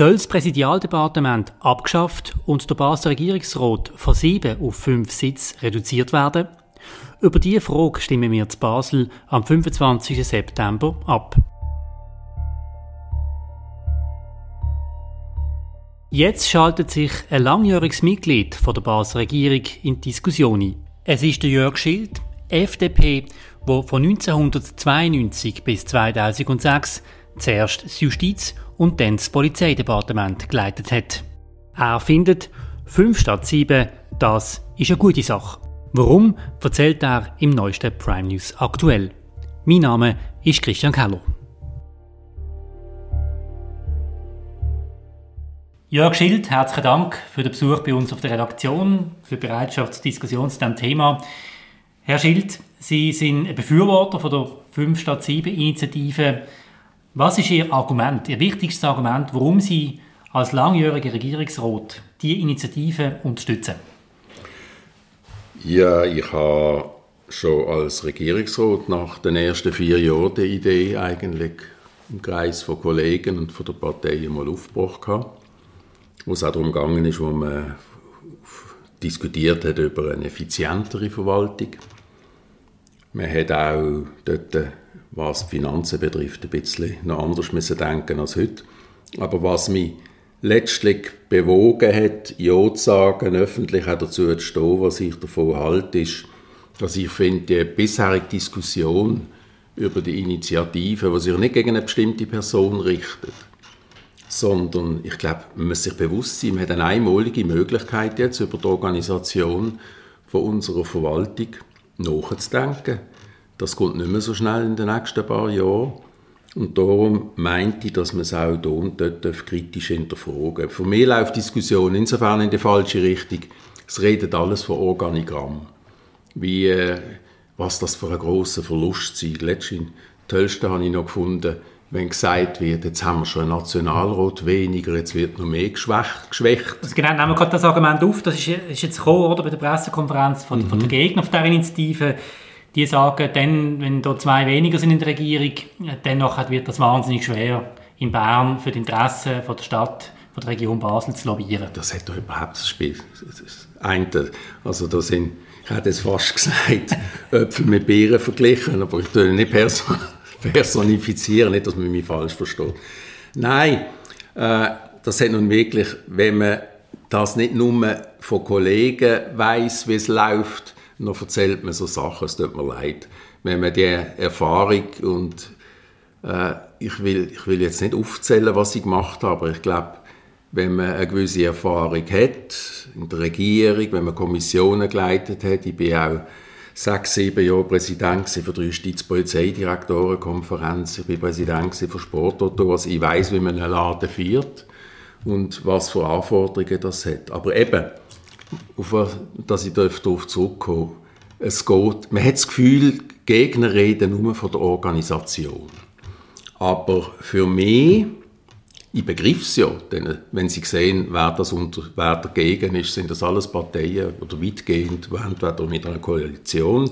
Soll das Präsidialdepartement abgeschafft und der Basler Regierungsrat von sieben auf fünf Sitze reduziert werden? Über diese Frage stimmen wir zu Basel am 25. September ab. Jetzt schaltet sich ein langjähriges Mitglied von der Basler Regierung in die Diskussion ein. Es ist der Jörg Schild, FDP, der von 1992 bis 2006 zuerst das Justiz- und dann das Polizeidepartement geleitet hat. Er findet, 5 statt 7, das ist eine gute Sache. Warum, erzählt er im neuesten Prime News aktuell. Mein Name ist Christian Keller. Jörg Schild, herzlichen Dank für den Besuch bei uns auf der Redaktion, für die Bereitschaft zur Diskussion zu diesem Thema. Herr Schild, Sie sind ein Befürworter von der 5 statt 7 Initiative was ist Ihr Argument, Ihr wichtigstes Argument, warum Sie als langjähriger Regierungsrat die Initiative unterstützen? Ja, ich habe schon als Regierungsrat nach den ersten vier Jahren die Idee eigentlich im Kreis von Kollegen und von der Partei mal aufgebracht gehabt, wo es auch darum gegangen ist, wo man diskutiert hat über eine effizientere Verwaltung. Man hat auch dort was die Finanzen betrifft, ein bisschen noch anders müssen denken als heute. Aber was mich letztlich bewogen hat, Ja zu sagen, öffentlich auch dazu zu stehen, was ich davon halte, ist, dass ich finde, die bisherige Diskussion über die Initiative, die sich nicht gegen eine bestimmte Person richtet, sondern ich glaube, man muss sich bewusst sein, man hat eine einmalige Möglichkeit jetzt über die Organisation von unserer Verwaltung nachzudenken das kommt nicht mehr so schnell in den nächsten paar Jahren. Und darum meinte ich, dass man es auch hier und dort kritisch hinterfragen Für mich läuft die Diskussion insofern in die falsche Richtung. Es redet alles von Organigramm. Wie, äh, was das für ein grosser Verlust sei. Letztens in Tölsten habe ich noch gefunden, wenn gesagt wird, jetzt haben wir schon einen Nationalrat weniger, jetzt wird noch mehr geschwächt. geschwächt. Also genau, nehmen wir gerade das Argument auf, das ist, ist jetzt gekommen, oder, bei der Pressekonferenz von, mhm. von den Gegnern dieser Initiative die sagen, dann, wenn da zwei weniger sind in der Regierung, dann wird das wahnsinnig schwer, in Bern für die Interessen von der Stadt, von der Region Basel zu lobbyieren. Das hat doch überhaupt das Spiel. Das eine, also da sind, ich hätte es fast gesagt, Äpfel mit Beeren verglichen, aber ich tue nicht person personifizieren, nicht, dass man mich falsch versteht. Nein, äh, das hat nun wirklich, wenn man das nicht nur von Kollegen weiß, wie es läuft, noch erzählt man so Sachen, es tut mir leid. Wenn man die Erfahrung und äh, ich, will, ich will jetzt nicht aufzählen, was ich gemacht habe, aber ich glaube, wenn man eine gewisse Erfahrung hat in der Regierung, wenn man Kommissionen geleitet hat, ich bin auch sechs, sieben Jahre Präsident für die Justizpolizeidirektorenkonferenz, ich bin Präsident für Sportauto, also ich weiß, wie man einen Laden führt und was für Anforderungen das hat. Aber eben, auf was, dass ich darauf zurückkomme. Es geht, man hat das Gefühl, Gegner reden nur von der Organisation. Aber für mich, ich begriff es ja, denn wenn Sie sehen, wer, das unter, wer dagegen ist, sind das alles Parteien oder weitgehend, entweder mit einer Koalition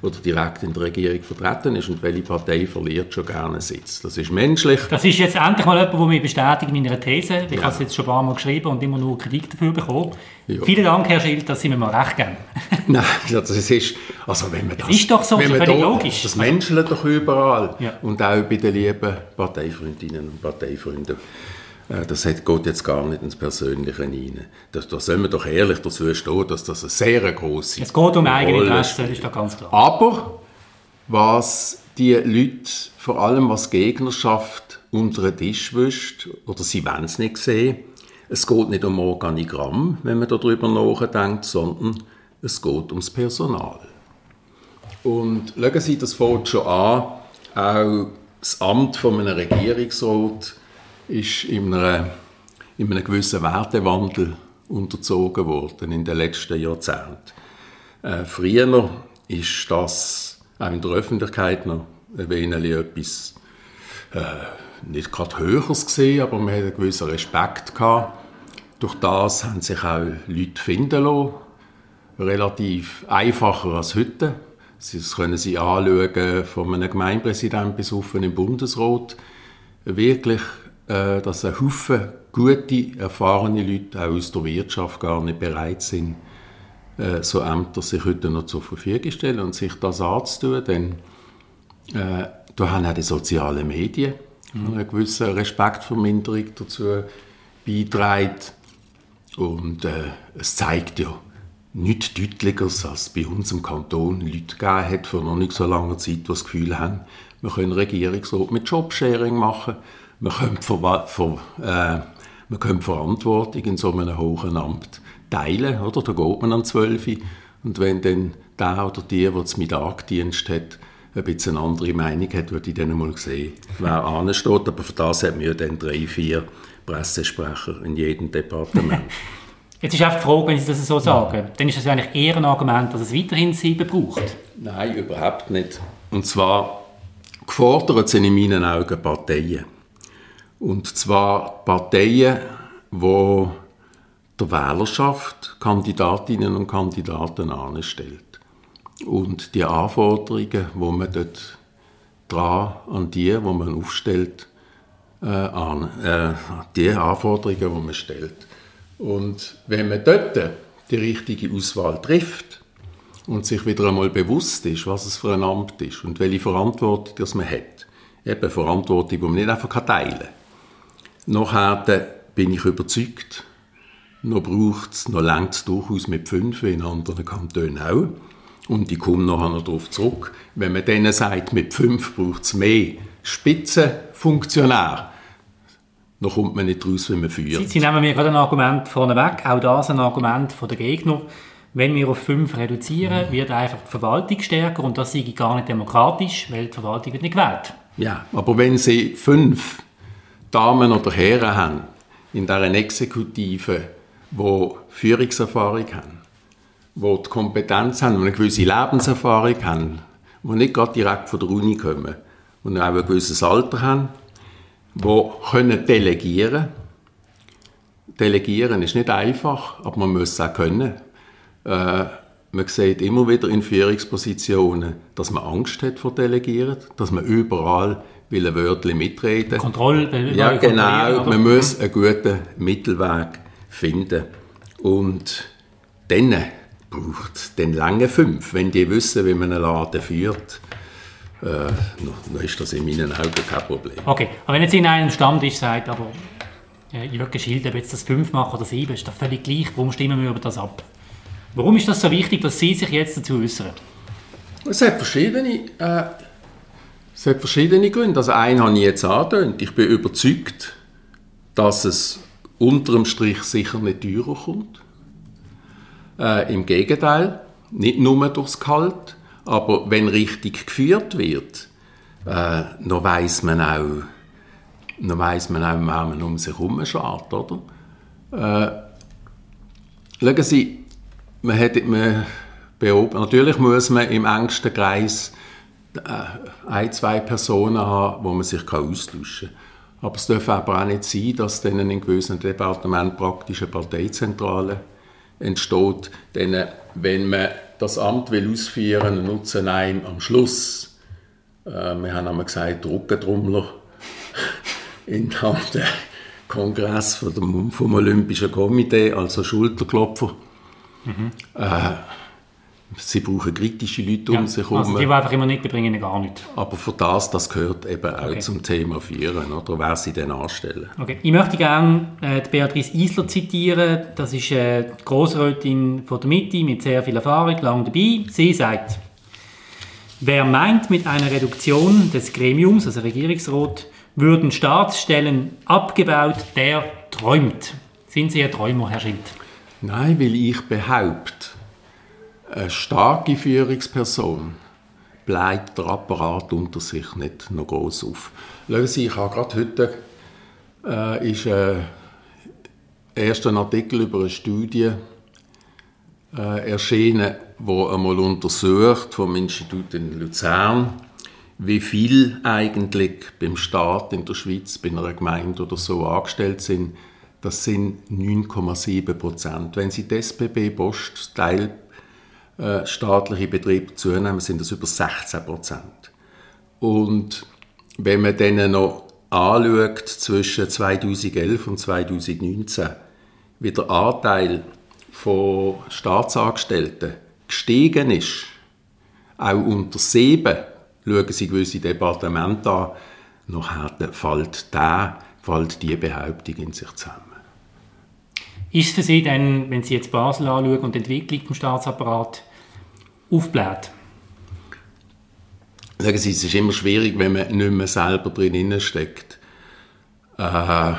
oder direkt in der Regierung vertreten ist und welche Partei verliert schon gerne einen Sitz. Das ist menschlich. Das ist jetzt endlich mal jemand, der mich bestätigt in meiner These. Ich ja. habe es jetzt schon ein paar Mal geschrieben und immer nur Kritik dafür bekommen. Ja. Vielen Dank, Herr Schild, dass Sie mir mal recht geben. Nein, das ist, also wenn man das... ist doch so, wenn man völlig da, logisch. Das menschelt doch überall. Ja. Und auch bei den lieben Parteifreundinnen und Parteifreunden. Äh, das geht jetzt gar nicht ins Persönliche rein. Da, da soll man doch ehrlich dazu stehen, dass das eine sehr grosse Es geht um eigene Interessen, ist doch ganz klar. Aber was die Leute, vor allem was Gegnerschaft unter den Tisch wischt, oder sie wollen es nicht sehen, es geht nicht um Organigramm, wenn man darüber nachdenkt, sondern es geht ums Personal. Und schauen Sie, das fängt schon an, auch das Amt von einem Regierungsrat ist in, einer, in einem gewissen Wertewandel unterzogen worden in den letzten Jahrzehnten. Äh, früher ist das auch in der Öffentlichkeit noch ein wenig etwas äh, nicht gerade Höheres gesehen, aber man hat einen gewissen Respekt gehabt. Durch das haben sich auch Leute finden lassen, relativ einfacher als heute. Das können Sie anschauen, von einem Gemeindepräsidenten bis auf einen Bundesrat. Wirklich äh, dass ein Haufen gute, erfahrene Leute auch aus der Wirtschaft gar nicht bereit sind, äh, so Ämter sich heute noch zur Verfügung stellen und sich das anzutun. Denn äh, da haben auch die sozialen Medien mhm. eine gewisse Respektverminderung dazu beitragen. Und äh, es zeigt ja nichts Deutlicher, als bei uns im Kanton Leute gegeben hat, vor noch nicht so langer Zeit, die das Gefühl haben, wir können Regierungsrat mit Jobsharing machen, wir können, Ver Ver äh, wir können Verantwortung in so einem hohen Amt teilen, oder? Da geht man an 12 und wenn dann der oder die, der das Mittagdienst hat, ein bisschen eine andere Meinung hat, würde ich dann mal sehen, wer ansteht. Aber für das hat wir dann drei, vier Pressesprecher in jedem Departement. Jetzt ist einfach die Frage, wenn Sie das so sagen, dann ist das eigentlich eher ein Argument, dass es weiterhin Sieben braucht. Nein, überhaupt nicht. Und zwar gefordert sind in meinen Augen Parteien. Und zwar Parteien, die der Wählerschaft Kandidatinnen und Kandidaten anstellt. Und die Anforderungen, wo man dort dran an die, wo man aufstellt, äh, an äh, die Anforderungen, die man stellt. Und wenn man dort die richtige Auswahl trifft und sich wieder einmal bewusst ist, was es für ein Amt ist und welche Verantwortung das man hat, eben Verantwortung, die man nicht einfach teilen kann, nachher bin ich überzeugt, noch braucht es, noch längt es durchaus mit fünf, in anderen Kantonen auch. Und ich komme noch darauf zurück. Wenn man denen sagt, mit fünf braucht es mehr Spitzenfunktionäre, dann kommt man nicht raus, wenn man führt. Sie, Sie nehmen mir gerade ein Argument vorneweg, auch das ein Argument der Gegner. Wenn wir auf fünf reduzieren, wird einfach die Verwaltung stärker und das sei gar nicht demokratisch, weil die Verwaltung wird nicht gewählt. Ja, aber wenn Sie fünf Damen oder Herren haben in deren Exekutive, die Führungserfahrung haben, die die Kompetenz haben, die eine gewisse Lebenserfahrung haben, die nicht gerade direkt von der Uni kommen, die auch ein gewisses Alter haben, die können delegieren Delegieren ist nicht einfach, aber man muss es auch können. Äh, man sieht immer wieder in Führungspositionen, dass man Angst hat vor Delegieren, dass man überall will ein Wörtchen mitreden. Kontrolle. Ja, genau. Man muss einen guten Mittelweg finden. Und dann braucht den lange fünf. Wenn die wissen, wie man einen Laden führt, äh, dann ist das in meinen Augen kein Problem. Okay, aber wenn jetzt in einem Stammtisch sagt, aber äh, Jürgen Schild, ob jetzt das fünf machen oder sieben, ist doch völlig gleich. Warum stimmen wir über das ab? Warum ist das so wichtig, dass Sie sich jetzt dazu äußern? Es hat verschiedene, äh, es hat verschiedene Gründe. Also einen habe ich jetzt angedeutet. Ich bin überzeugt, dass es unterm Strich sicher nicht teurer kommt. Äh, Im Gegenteil, nicht nur durchs Kalt, aber wenn richtig geführt wird, äh, dann weiß man auch, dann weiss man auch, wenn man um sich herum schaut? Äh, schauen Sie, man hat, man beobachtet, natürlich muss man im engsten Kreis ein, zwei Personen haben, wo man sich austauschen kann. Aber es darf aber auch nicht sein, dass dann in gewissen Departement praktisch eine Parteizentrale entsteht. Denn äh, wenn man das Amt will ausführen will, nutzen einem am Schluss, äh, wir haben einmal gesagt, Druckentrommler in dem Kongress vom, vom Olympischen Komitee, also Schulterklopfer. Mhm. Äh, Sie brauchen kritische Leute ja, um sich herum. Also die, die einfach immer nicht, die bringen gar nichts. Aber für das, das gehört eben auch okay. zum Thema Führen, oder wer sie dann anstellen. Okay. Ich möchte gerne äh, die Beatrice Isler zitieren. Das ist äh, die Grossrätin von der Mitte mit sehr viel Erfahrung, lang dabei. Sie sagt, wer meint, mit einer Reduktion des Gremiums, also Regierungsrat, würden Staatsstellen abgebaut, der träumt. Sind Sie ein Träumer, Herr Schild? Nein, weil ich behaupte, eine starke Führungsperson bleibt der Apparat unter sich nicht noch groß auf. Sie, ich habe gerade heute äh, ist, äh, erst ein Artikel über eine Studie äh, erschienen, wo einmal untersucht vom Institut in Luzern, wie viel eigentlich beim Staat in der Schweiz, bei einer Gemeinde oder so angestellt sind. Das sind 9,7 Prozent. Wenn Sie die SBB Post Teil äh, staatliche Betriebe zunehmen, sind das über 16 Prozent. Und wenn man dann noch anschaut zwischen 2011 und 2019, wie der Anteil von Staatsangestellten gestiegen ist, auch unter sieben, schauen Sie gewisse Departemente an, nachher fällt, der, fällt die Behauptung in sich zusammen. Ist für Sie denn, wenn Sie jetzt Basel anschauen und die Entwicklung des Staatsapparat aufbläht? Sagen Sie, es ist immer schwierig, wenn man nicht mehr selber drin steckt. Äh,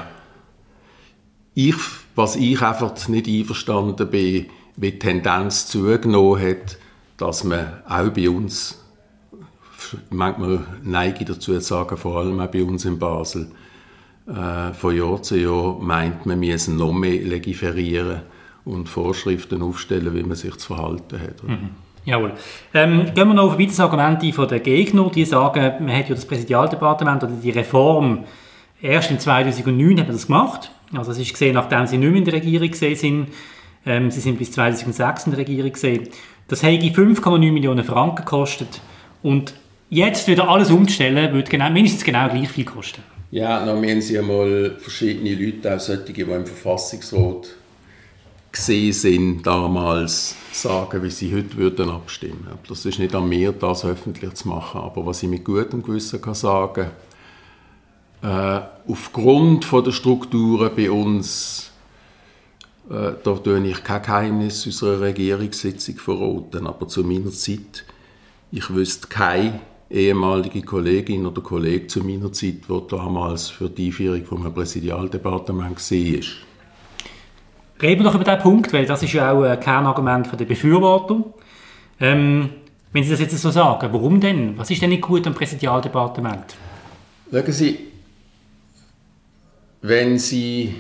ich, was ich einfach nicht einverstanden bin, wie die Tendenz zugenommen hat, dass man auch bei uns, manchmal neige ich dazu zu sagen, vor allem auch bei uns in Basel, äh, von Jahr zu Jahr meint, man müsse noch mehr legiferieren und Vorschriften aufstellen, wie man sich zu verhalten hat. Mhm. Jawohl. Ähm, gehen wir noch auf weiteres Argument von den Gegnern, die sagen, man hat ja das Präsidialdepartement oder die Reform erst in 2009 hat das gemacht. Also es ist gesehen, nachdem sie nicht mehr in der Regierung gesehen sind. Ähm, sie sind bis 2006 in der Regierung gesehen. Das hätte 5,9 Millionen Franken gekostet. Und jetzt wieder alles umzustellen, würde genau, mindestens genau gleich viel kosten. Ja, dann haben sie einmal verschiedene Leute, auch solche, die im Verfassungsrat gesehen sind, damals sagen, wie sie heute würden abstimmen. Das ist nicht an mir, das öffentlich zu machen. Aber was ich mit gutem Gewissen kann sagen äh, aufgrund von der Strukturen bei uns, äh, da tue ich kein Geheimnis unserer Regierungssitzung verraten, aber zu meiner Zeit, ich wüsste keine ehemalige Kollegin oder Kollege zu meiner Zeit, der damals für die Einführung vom Präsidialdepartement war. Reden wir doch über diesen Punkt, weil das ist ja auch ein Kernargument der Befürworter. Ähm, wenn Sie das jetzt so sagen, warum denn? Was ist denn nicht gut am Präsidialdepartement? Schauen Sie, wenn Sie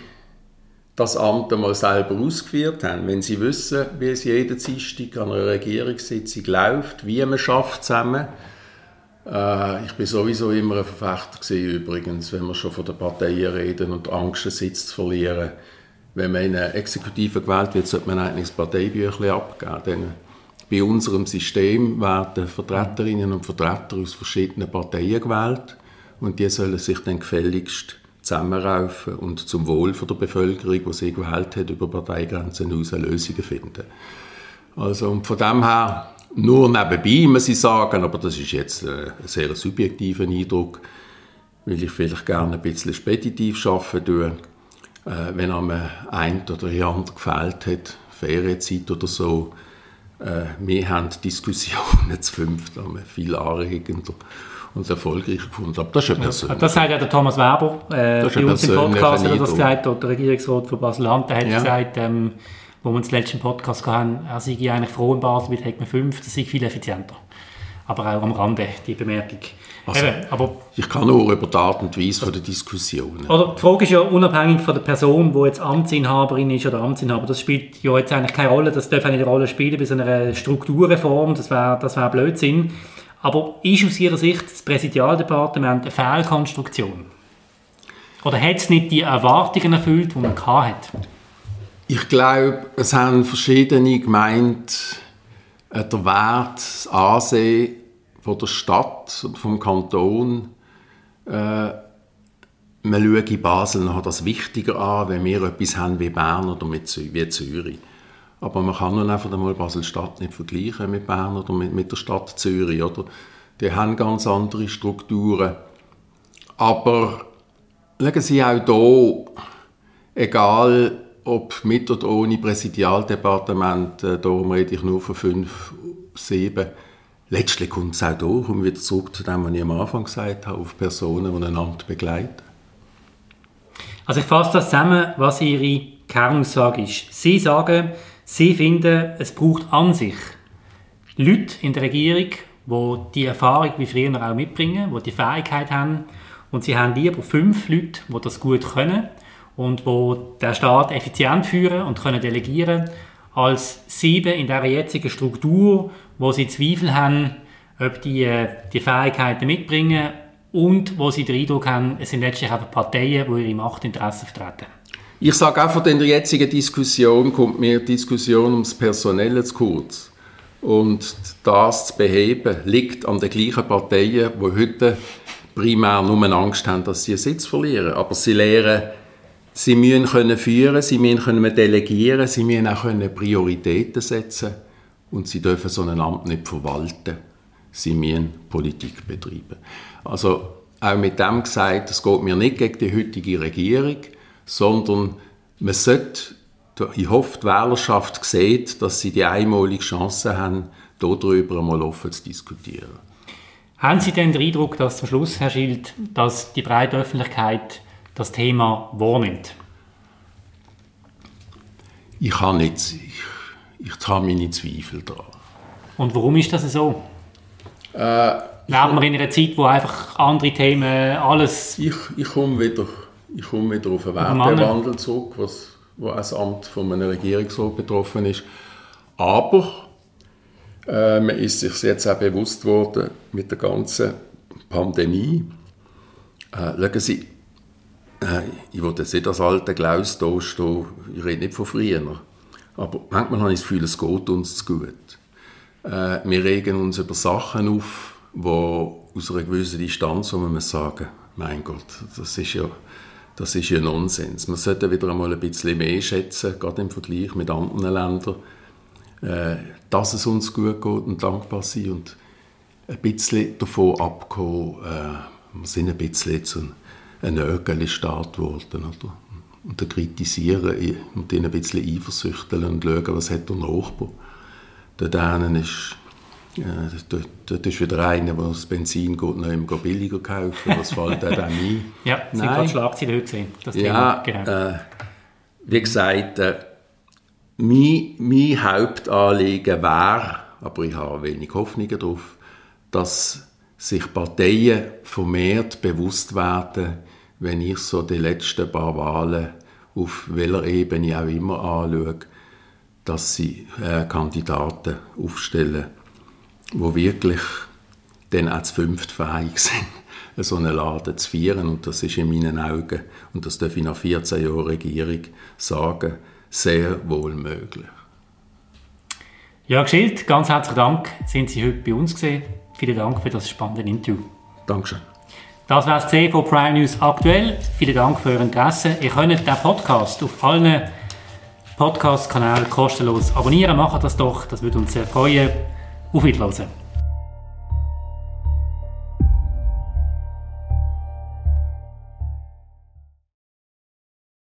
das Amt einmal selber ausgeführt haben, wenn Sie wissen, wie es jeden Dienstag an einer Regierungssitzung läuft, wie man schafft zusammen, äh, ich bin sowieso immer ein Verfechter gewesen, übrigens, wenn wir schon von den Parteien reden und Angst, einen Sitz zu verlieren. Wenn man in eine Exekutive gewählt wird, sollte man eigentlich das Parteibüchlein abgeben. Denn bei unserem System werden Vertreterinnen und Vertreter aus verschiedenen Parteien gewählt und die sollen sich dann gefälligst zusammenraufen und zum Wohl der Bevölkerung, die sie gewählt hat, über Parteigrenzen hinaus Lösungen finden. Also und von dem her nur nebenbei, muss ich sagen, aber das ist jetzt äh, ein sehr subjektiver Eindruck, weil ich vielleicht gerne ein bisschen speditiv arbeiten tue. Äh, wenn einem ein oder andere gefällt hat, Ferienzeit oder so, äh, wir haben Diskussionen zu fünft, viel anregender und erfolgreich gefunden. Aber das ist ja persönlich. Das sagt ja der Thomas Weber äh, bei uns im Podcast, hat er das gesagt, der Regierungsrat von Basel-Land, der hat ja. gesagt, ähm, wo wir den letzten Podcast hatten, er sei eigentlich froh in Basel, mit man fünf, das sei viel effizienter. Aber auch am Rande, die Bemerkung. Also, Eben, aber, ich kann nur über die Art und Weise von der Diskussion. Oder die Frage ist ja unabhängig von der Person, die jetzt Amtsinhaberin ist oder Amtsinhaber, das spielt ja jetzt eigentlich keine Rolle, das darf eine Rolle spielen bei so einer Strukturreform, das wäre das wär Blödsinn. Aber ist aus Ihrer Sicht das Präsidialdepartement eine Fehlkonstruktion? Oder hat es nicht die Erwartungen erfüllt, die man hatte? Ich glaube, es haben verschiedene gemeint, äh, der Wert, das Ansehen von der Stadt vom Kanton, äh, man schaue Basel noch das wichtiger an, wenn wir etwas haben wie Bern oder wie Zürich. Aber man kann nun einfach einmal Basel-Stadt nicht vergleichen mit Bern oder mit, mit der Stadt Zürich. Oder? Die haben ganz andere Strukturen. Aber schauen Sie auch hier, egal ob mit oder ohne Präsidialdepartement, äh, darum rede ich nur von fünf, sieben. Letztlich kommt es auch hier, um wieder zurück zu dem, was ich am Anfang gesagt habe, auf Personen, die ein Amt begleiten. Also ich fasse das zusammen, was Ihre Kernaussage ist. Sie sagen, Sie finden, es braucht an sich Leute in der Regierung, die die Erfahrung wie früher auch mitbringen, die die Fähigkeit haben. Und sie haben lieber fünf Leute, die das gut können und wo der Staat effizient führen und können delegieren, als sieben in der jetzigen Struktur, wo sie Zweifel haben, ob die äh, die Fähigkeiten mitbringen und wo sie den Eindruck haben, es sind letztlich einfach Parteien, die ihre Machtinteressen vertreten. Ich sage einfach, in der jetzigen Diskussion kommt mir die Diskussion ums Personelle zu kurz. Und das zu beheben, liegt an den gleichen Parteien, die heute primär nur Angst haben, dass sie einen Sitz verlieren. Aber sie lernen, sie müssen können führen, sie müssen können delegieren, sie müssen auch können Prioritäten setzen und sie dürfen so ein Amt nicht verwalten. Sie müssen Politik betreiben. Also auch mit dem gesagt, es geht mir nicht gegen die heutige Regierung, sondern man sollte, ich hoffe, die Wählerschaft sieht, dass sie die einmalige Chance haben, darüber einmal offen zu diskutieren. Haben Sie denn den Eindruck, dass zum Schluss, Herr Schild, dass die breite Öffentlichkeit das Thema wahrnimmt? Ich habe nicht, ich, ich habe meine Zweifel daran. Und warum ist das so? Äh, Leben wir in einer Zeit, wo einfach andere Themen alles... Ich, ich komme wieder, ich komme wieder auf den Wertewandel zurück, was, wo das Amt von einem Regierungsrat betroffen ist. Aber äh, man ist sich jetzt auch bewusst worden mit der ganzen Pandemie. Äh, schauen Sie, ich will jetzt nicht als alter Klaus da stehen, ich rede nicht von früher. Aber manchmal habe ich das Gefühl, es geht uns zu gut. Äh, wir regen uns über Sachen auf, die aus einer gewissen Distanz, wo man sagen, mein Gott, das ist ja, das ist ja Nonsens. Man sollte wieder einmal ein bisschen mehr schätzen, gerade im Vergleich mit anderen Ländern äh, dass es uns gut geht und dankbar sein und ein bisschen davon abkommen, äh, wir sind ein bisschen jetzt ein, Nörgeli-Staat geworden, oder? Und dann kritisieren und dann ein bisschen eifersüchteln und schauen, was hat der Nachbar. Der einen ist, äh, dort, dort ist wieder einer, der das Benzin geht, noch immer billiger kaufen, was fällt dann ein? Ja, Sie haben gerade Schlagzeilen heute gesehen, das ja, Thema. Genau. Äh, wie gesagt, äh, mein, mein Hauptanliegen wäre, aber ich habe wenig Hoffnungen darauf, dass sich Parteien vermehrt bewusst werden, wenn ich so die letzten paar Wahlen auf welcher Ebene auch immer anschaue, dass sie äh, Kandidaten aufstellen, wo wirklich dann auch zu fünft fähig sind, so einen Laden zu führen. Und das ist in meinen Augen, und das darf ich nach 14 Jahren Regierung sagen, sehr wohl möglich. Jörg Schild, ganz herzlichen Dank, sind Sie heute bei uns gesehen. Vielen Dank für das spannende Interview. Dankeschön. Das war es von Prime News aktuell. Vielen Dank für Ihr Interesse. Ihr könnt den Podcast auf allen Podcast-Kanälen kostenlos abonnieren. Macht das doch, das würde uns sehr freuen. Auf Wiedersehen.